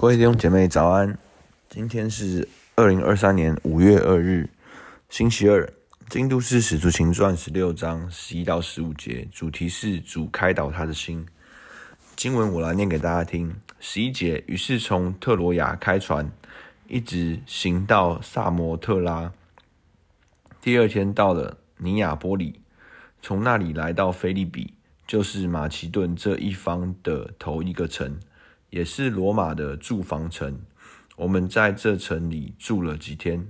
各位弟兄姐妹早安，今天是二零二三年五月二日，星期二。经读是使徒行传十六章十一到十五节，主题是主开导他的心。经文我来念给大家听。十一节，于是从特罗亚开船，一直行到萨摩特拉。第二天到了尼亚波里，从那里来到菲利比，就是马其顿这一方的头一个城。也是罗马的住房城，我们在这城里住了几天。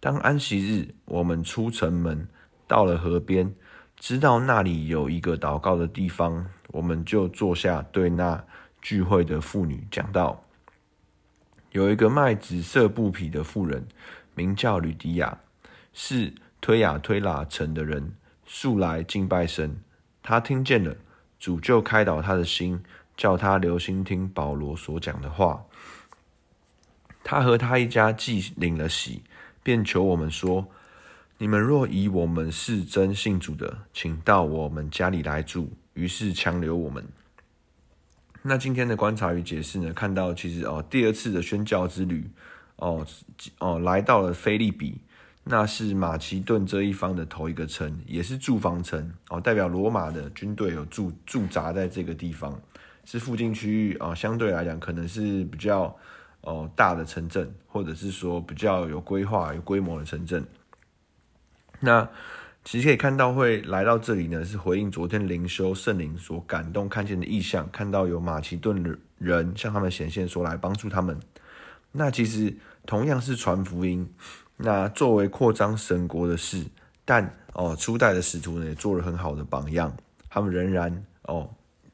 当安息日，我们出城门，到了河边，知道那里有一个祷告的地方，我们就坐下，对那聚会的妇女讲道。有一个卖紫色布匹的妇人，名叫吕迪亚，是推雅推喇城的人，素来敬拜神。她听见了，主就开导她的心。叫他留心听保罗所讲的话。他和他一家既领了喜，便求我们说：“你们若以我们是真信主的，请到我们家里来住。”于是强留我们。那今天的观察与解释呢？看到其实哦，第二次的宣教之旅哦哦，来到了菲利比，那是马其顿这一方的头一个城，也是驻防城哦，代表罗马的军队有驻驻扎在这个地方。是附近区域啊，相对来讲可能是比较哦大的城镇，或者是说比较有规划、有规模的城镇。那其实可以看到会来到这里呢，是回应昨天灵修圣灵所感动看见的异象，看到有马其顿人向他们显现，说来帮助他们。那其实同样是传福音，那作为扩张神国的事，但哦初代的使徒呢也做了很好的榜样，他们仍然哦。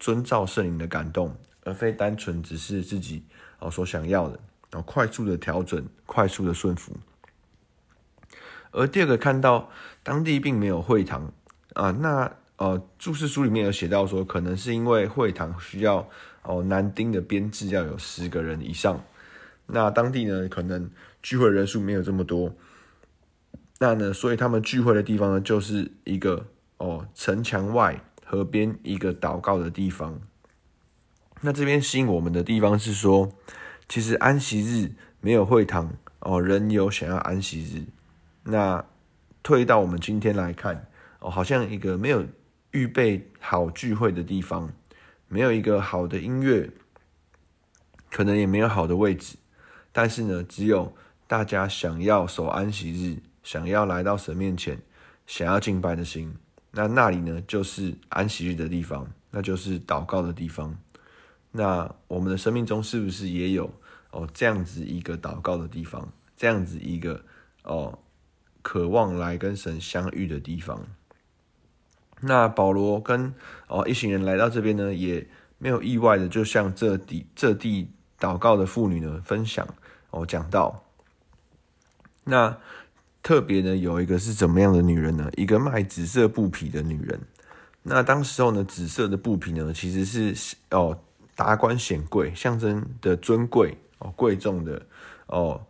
遵照圣灵的感动，而非单纯只是自己哦所想要的，然后快速的调整，快速的顺服。而第二个看到当地并没有会堂啊，那呃注释书里面有写到说，可能是因为会堂需要哦男丁的编制要有十个人以上，那当地呢可能聚会人数没有这么多，那呢所以他们聚会的地方呢就是一个哦城墙外。河边一个祷告的地方。那这边吸引我们的地方是说，其实安息日没有会堂哦，人有想要安息日。那退到我们今天来看哦，好像一个没有预备好聚会的地方，没有一个好的音乐，可能也没有好的位置。但是呢，只有大家想要守安息日，想要来到神面前，想要敬拜的心。那那里呢，就是安息日的地方，那就是祷告的地方。那我们的生命中是不是也有哦这样子一个祷告的地方，这样子一个哦渴望来跟神相遇的地方？那保罗跟哦一行人来到这边呢，也没有意外的，就像这地这地祷告的妇女呢分享哦讲到那。特别呢，有一个是怎么样的女人呢？一个卖紫色布匹的女人。那当时候呢，紫色的布匹呢，其实是哦达官显贵，象征的尊贵哦贵重的哦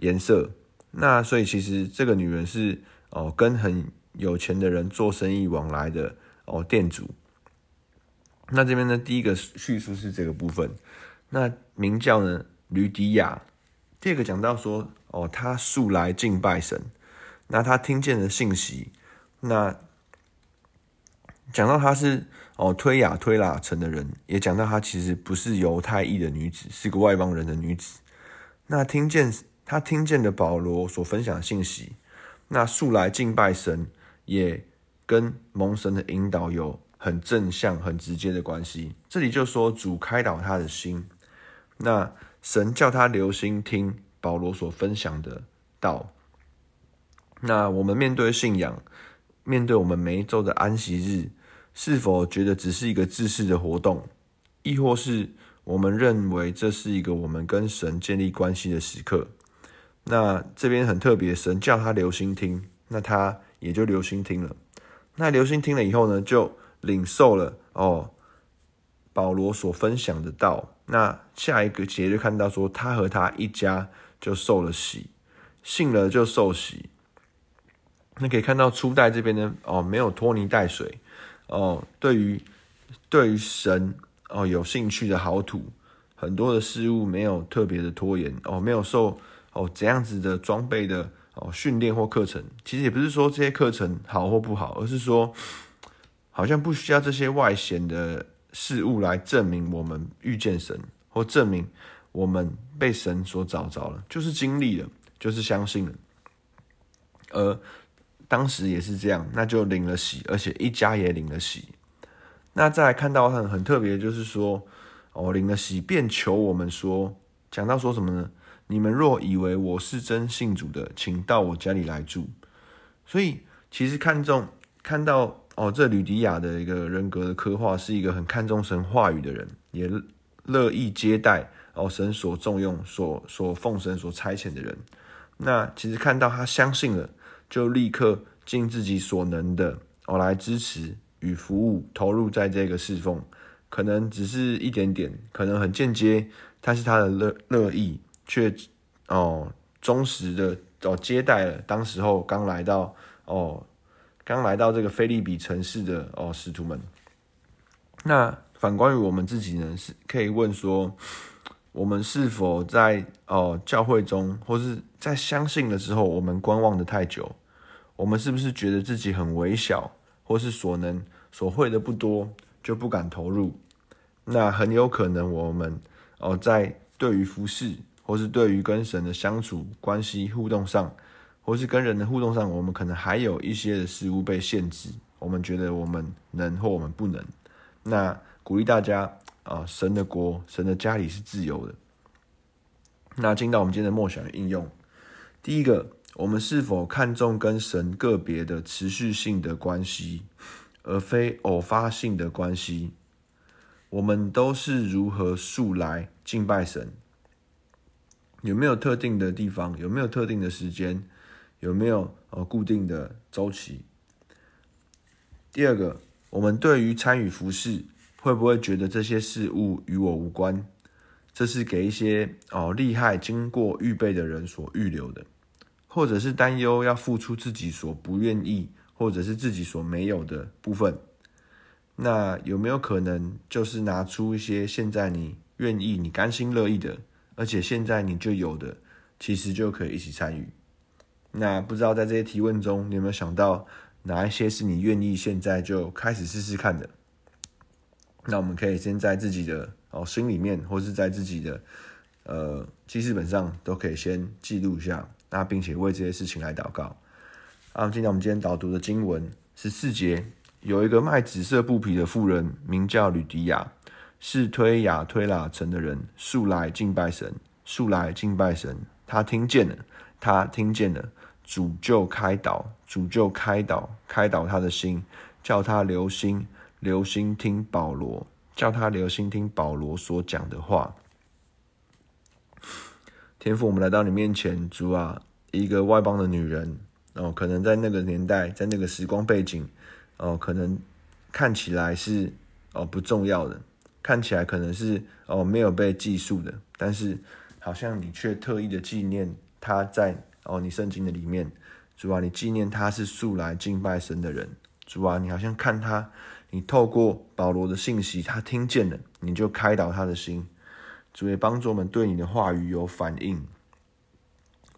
颜色。那所以其实这个女人是哦跟很有钱的人做生意往来的哦店主。那这边呢，第一个叙述是这个部分。那名叫呢吕迪亚。第二个讲到说。哦，他素来敬拜神，那他听见了信息，那讲到他是哦推雅推喇城的人，也讲到他其实不是犹太裔的女子，是个外邦人的女子。那听见他听见的保罗所分享的信息，那素来敬拜神，也跟蒙神的引导有很正向、很直接的关系。这里就说主开导他的心，那神叫他留心听。保罗所分享的道，那我们面对信仰，面对我们每一周的安息日，是否觉得只是一个自私的活动，亦或是我们认为这是一个我们跟神建立关系的时刻？那这边很特别，神叫他留心听，那他也就留心听了。那留心听了以后呢，就领受了哦，保罗所分享的道。那下一个节就看到说，他和他一家。就受了洗，信了就受洗。那可以看到初代这边呢，哦，没有拖泥带水，哦，对于对于神哦有兴趣的好土很多的事物没有特别的拖延哦，没有受哦怎样子的装备的哦训练或课程。其实也不是说这些课程好或不好，而是说好像不需要这些外显的事物来证明我们遇见神，或证明我们被神所找着了，就是经历了，就是相信了。而当时也是这样，那就领了喜，而且一家也领了喜。那再来看到很很特别，就是说，哦，领了喜便求我们说，讲到说什么呢？你们若以为我是真信主的，请到我家里来住。所以其实看重看到哦，这吕迪亚的一个人格的刻画，是一个很看重神话语的人，也乐意接待哦神所重用、所所奉神所差遣的人。那其实看到他相信了。就立刻尽自己所能的哦来支持与服务，投入在这个侍奉，可能只是一点点，可能很间接，但是他的乐乐意却哦忠实的哦接待了当时候刚来到哦刚来到这个腓立比城市的哦使徒们。那反观于我们自己呢，是可以问说，我们是否在哦教会中，或是在相信的时候，我们观望的太久？我们是不是觉得自己很微小，或是所能所会的不多，就不敢投入？那很有可能我们哦，在对于服侍，或是对于跟神的相处关系互动上，或是跟人的互动上，我们可能还有一些的事物被限制。我们觉得我们能或我们不能。那鼓励大家啊，神的国、神的家里是自由的。那进到我们今天的默想应用，第一个。我们是否看重跟神个别的持续性的关系，而非偶发性的关系？我们都是如何素来敬拜神？有没有特定的地方？有没有特定的时间？有没有呃固定的周期？第二个，我们对于参与服事，会不会觉得这些事物与我无关？这是给一些哦厉害、经过预备的人所预留的。或者是担忧要付出自己所不愿意，或者是自己所没有的部分，那有没有可能就是拿出一些现在你愿意、你甘心乐意的，而且现在你就有的，其实就可以一起参与？那不知道在这些提问中，你有没有想到哪一些是你愿意现在就开始试试看的？那我们可以先在自己的哦心里面，或是在自己的呃记事本上，都可以先记录一下。那并且为这些事情来祷告。啊，今天我们今天导读的经文十四节，有一个卖紫色布匹的妇人，名叫吕迪亚，是推雅推喇城的人，素来敬拜神，素来敬拜神。他听见了，他听见了，主就开导，主就开导，开导他的心，叫他留心，留心听保罗，叫他留心听保罗所讲的话。天父，我们来到你面前，主啊，一个外邦的女人哦，可能在那个年代，在那个时光背景哦，可能看起来是哦不重要的，看起来可能是哦没有被记述的，但是好像你却特意的纪念她在哦你圣经的里面，主啊，你纪念她是素来敬拜神的人，主啊，你好像看她，你透过保罗的信息，他听见了，你就开导他的心。主也帮助我们对你的话语有反应，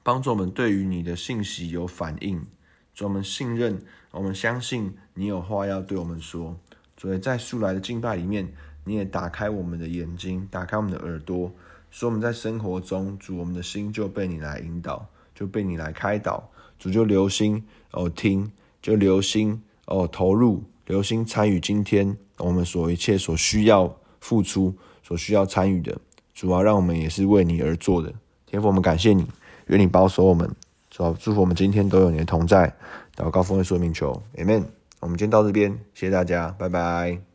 帮助我们对于你的信息有反应。主，我们信任，我们相信你有话要对我们说。主也在素来的敬拜里面，你也打开我们的眼睛，打开我们的耳朵，使我们在生活中，主，我们的心就被你来引导，就被你来开导。主就留心哦听，就留心哦投入，留心参与今天我们所一切所需要付出、所需要参与的。主要，让我们也是为你而做的。天父，我们感谢你，愿你保守我们。主啊，祝福我们今天都有你的同在。祷告奉耶稣名求，Amen。我们今天到这边，谢谢大家，拜拜。